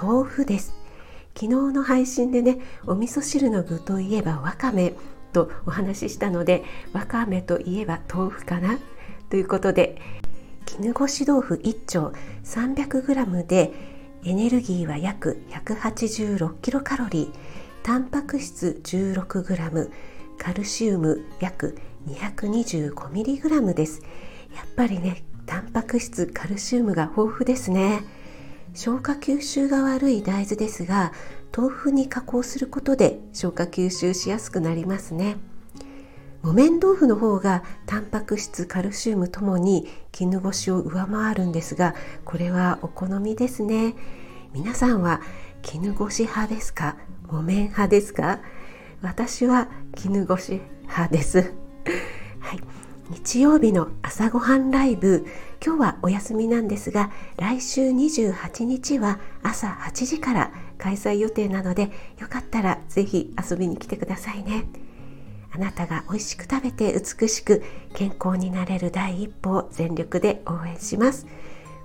豆腐です。昨日の配信でねお味噌汁の具といえばわかめとお話ししたのでわかめといえば豆腐かな？ということで絹ごし豆腐1丁 300g でエネルギーは約186キロカロリー。タンパク質 16g カルシウム約 225mg です。やっぱりねタンパク質カルシウムが豊富ですね。消化吸収が悪い大豆ですが豆腐に加工することで消化吸収しやすくなりますね。木綿豆腐の方がタンパク質カルシウムともに絹ごしを上回るんですがこれはお好みですね。皆さんは絹ごし派ですか？木綿派ですか？私は絹ごし派です。はい。日曜日の朝ごはんライブ。今日はお休みなんですが来週28日は朝8時から開催予定なのでよかったらぜひ遊びに来てくださいね。あなたが美味しく食べて美しく健康になれる第一歩を全力で応援します。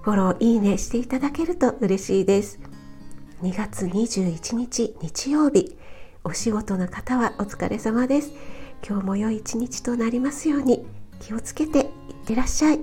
フォローいいねしていただけると嬉しいです。2月21日日曜日お仕事の方はお疲れ様です。今日も良い一日となりますように。気をつけていってらっしゃい。